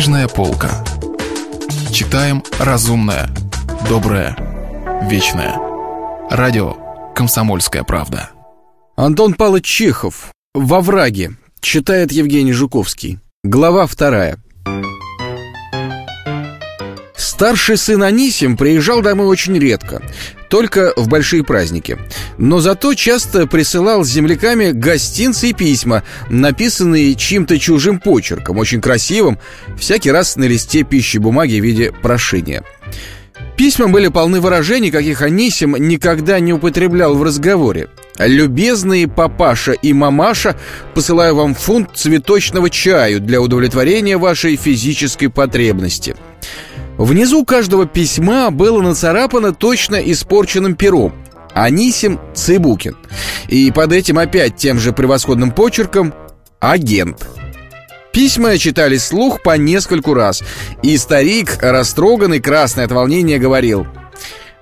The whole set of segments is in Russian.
Книжная полка. Читаем разумное, доброе, вечное. Радио «Комсомольская правда». Антон Павлович Чехов. «Во враге». Читает Евгений Жуковский. Глава вторая. Старший сын Анисим приезжал домой очень редко, только в большие праздники. Но зато часто присылал с земляками гостинцы и письма, написанные чьим-то чужим почерком, очень красивым, всякий раз на листе пищи бумаги в виде прошения. Письма были полны выражений, каких Анисим никогда не употреблял в разговоре. «Любезные папаша и мамаша, посылаю вам фунт цветочного чаю для удовлетворения вашей физической потребности». Внизу каждого письма было нацарапано точно испорченным пером Анисим Цыбукин. И под этим опять тем же превосходным почерком «Агент» Письма читались слух по нескольку раз И старик, растроганный, красный от волнения, говорил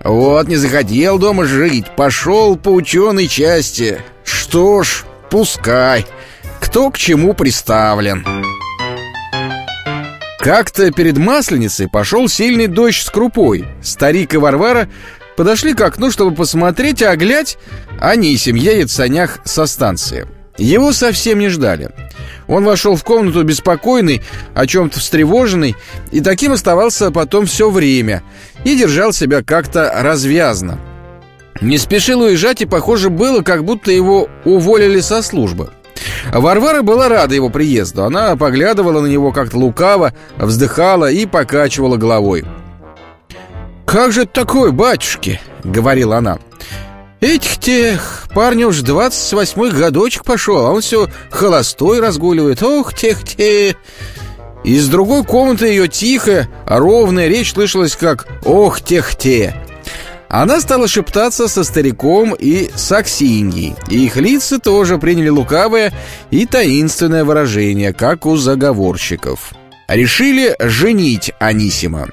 «Вот не захотел дома жить, пошел по ученой части. Что ж, пускай, кто к чему приставлен» Как-то перед Масленицей пошел сильный дождь с крупой. Старик и Варвара подошли к окну, чтобы посмотреть, а глядь, Анисим едет в санях со станции. Его совсем не ждали. Он вошел в комнату беспокойный, о чем-то встревоженный, и таким оставался потом все время, и держал себя как-то развязно. Не спешил уезжать, и похоже было, как будто его уволили со службы. Варвара была рада его приезду. Она поглядывала на него как-то лукаво, вздыхала и покачивала головой. «Как же это такое, батюшки?» — говорила она. «Этих-тех, парню уж двадцать восьмой годочек пошел, а он все холостой разгуливает. Ох, тех-те!» Из другой комнаты ее тихая, ровная речь слышалась как «Ох, тех-те!» Она стала шептаться со стариком и с Аксиньей. И их лица тоже приняли лукавое и таинственное выражение, как у заговорщиков. Решили женить Анисима.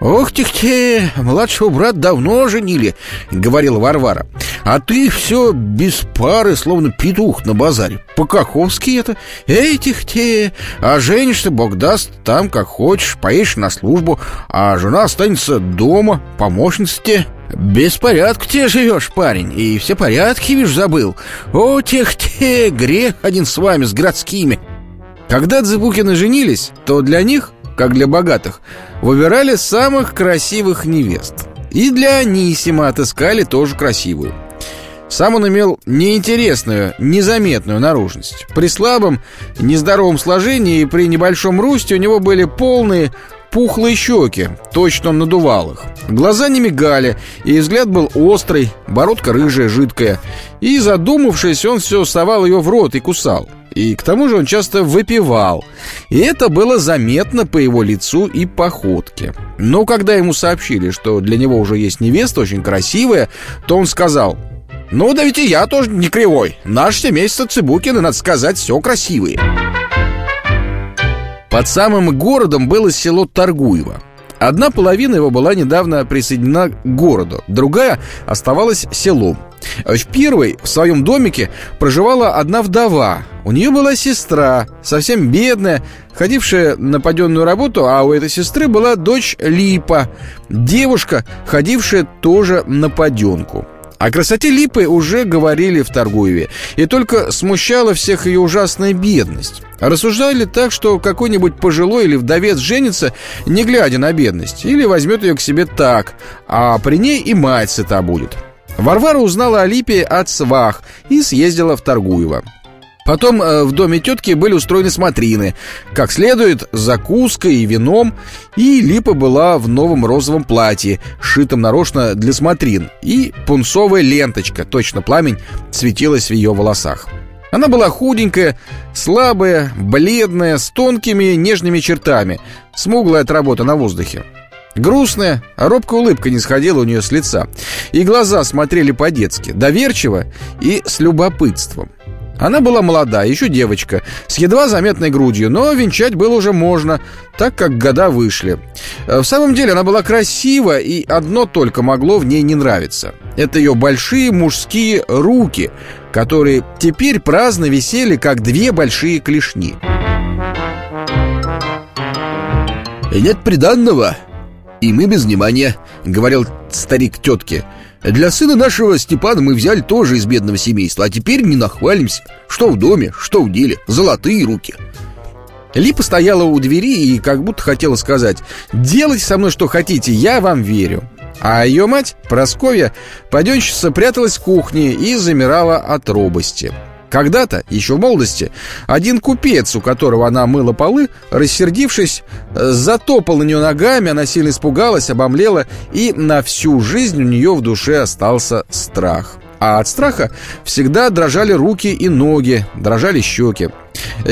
«Ох ты, младшего брат давно женили», — говорила Варвара. «А ты все без пары, словно петух на базаре. По-каковски это? Этих те, а женишься, бог даст, там как хочешь, поедешь на службу, а жена останется дома, помощница тебе». «Беспорядку тебе живешь, парень, и все порядки, видишь, забыл. О, тех-те, грех один с вами, с городскими». Когда Дзыбукины женились, то для них, как для богатых, выбирали самых красивых невест. И для Анисима отыскали тоже красивую. Сам он имел неинтересную, незаметную наружность. При слабом, нездоровом сложении и при небольшом росте у него были полные, пухлые щеки, точно надувал их. Глаза не мигали, и взгляд был острый, бородка рыжая, жидкая. И, задумавшись, он все совал ее в рот и кусал. И к тому же он часто выпивал. И это было заметно по его лицу и походке. Но когда ему сообщили, что для него уже есть невеста, очень красивая, то он сказал... «Ну да ведь и я тоже не кривой. Наше семейство Цибукины, надо сказать, все красивые». Под самым городом было село Торгуево. Одна половина его была недавно присоединена к городу, другая оставалась селом. В первой, в своем домике, проживала одна вдова. У нее была сестра, совсем бедная, ходившая на паденную работу, а у этой сестры была дочь Липа, девушка, ходившая тоже на паденку. О красоте Липы уже говорили в Торгуеве, и только смущала всех ее ужасная бедность. Рассуждали так, что какой-нибудь пожилой или вдовец женится, не глядя на бедность, или возьмет ее к себе так, а при ней и мать сыта будет. Варвара узнала о Липе от свах и съездила в Торгуево. Потом э, в доме тетки были устроены смотрины, как следует, с закуской и вином, и Липа была в новом розовом платье, шитом нарочно для смотрин, и пунцовая ленточка, точно пламень, светилась в ее волосах. Она была худенькая, слабая, бледная, с тонкими нежными чертами, смуглая от работы на воздухе. Грустная, а робкая улыбка не сходила у нее с лица, и глаза смотрели по-детски, доверчиво и с любопытством. Она была молода, еще девочка, с едва заметной грудью, но венчать было уже можно, так как года вышли. Э, в самом деле она была красива, и одно только могло в ней не нравиться. Это ее большие мужские руки, которые теперь праздно висели, как две большие клешни. «Нет приданного, и мы без внимания», — говорил старик тетке. «Для сына нашего Степана мы взяли тоже из бедного семейства, а теперь не нахвалимся. Что в доме, что в деле, золотые руки». Липа стояла у двери и как будто хотела сказать «Делайте со мной что хотите, я вам верю». А ее мать, Просковья, паденщица, пряталась в кухне и замирала от робости. Когда-то, еще в молодости, один купец, у которого она мыла полы, рассердившись, затопал на нее ногами, она сильно испугалась, обомлела, и на всю жизнь у нее в душе остался страх. А от страха всегда дрожали руки и ноги, дрожали щеки.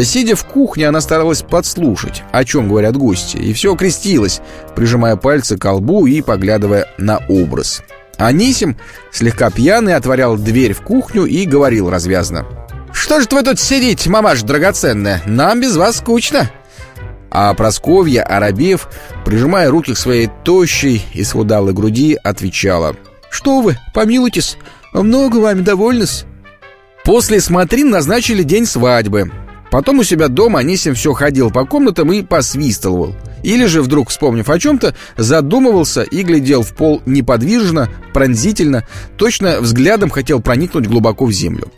Сидя в кухне, она старалась подслушать, о чем говорят гости, и все крестилась, прижимая пальцы к лбу и поглядывая на образ. Анисим, слегка пьяный, отворял дверь в кухню и говорил развязно. «Что же вы тут сидите, мамаш драгоценная? Нам без вас скучно!» А Просковья, оробев, прижимая руки к своей тощей и схудалой груди, отвечала. «Что вы, помилуйтесь, много вами довольны-с?» После смотрин назначили день свадьбы. Потом у себя дома Анисим все ходил по комнатам и посвистывал. Или же, вдруг вспомнив о чем-то, задумывался и глядел в пол неподвижно, пронзительно, точно взглядом хотел проникнуть глубоко в землю.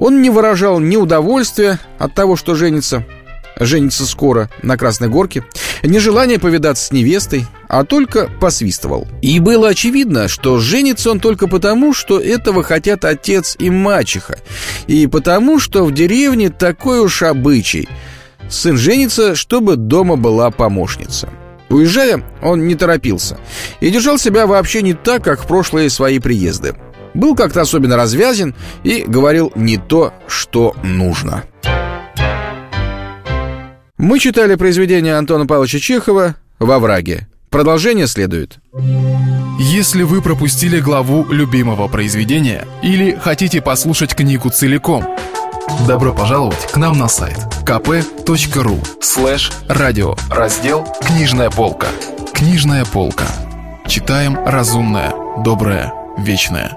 Он не выражал ни удовольствия от того, что женится, женится скоро на Красной Горке, ни желания повидаться с невестой, а только посвистывал. И было очевидно, что женится он только потому, что этого хотят отец и мачеха, и потому, что в деревне такой уж обычай. Сын женится, чтобы дома была помощница. Уезжая, он не торопился и держал себя вообще не так, как в прошлые свои приезды. Был как-то особенно развязен и говорил не то, что нужно. Мы читали произведение Антона Павловича Чехова «Во враге». Продолжение следует. Если вы пропустили главу любимого произведения или хотите послушать книгу целиком, добро пожаловать к нам на сайт kp.ru слэш радио раздел «Книжная полка». «Книжная полка». Читаем разумное, доброе, вечное.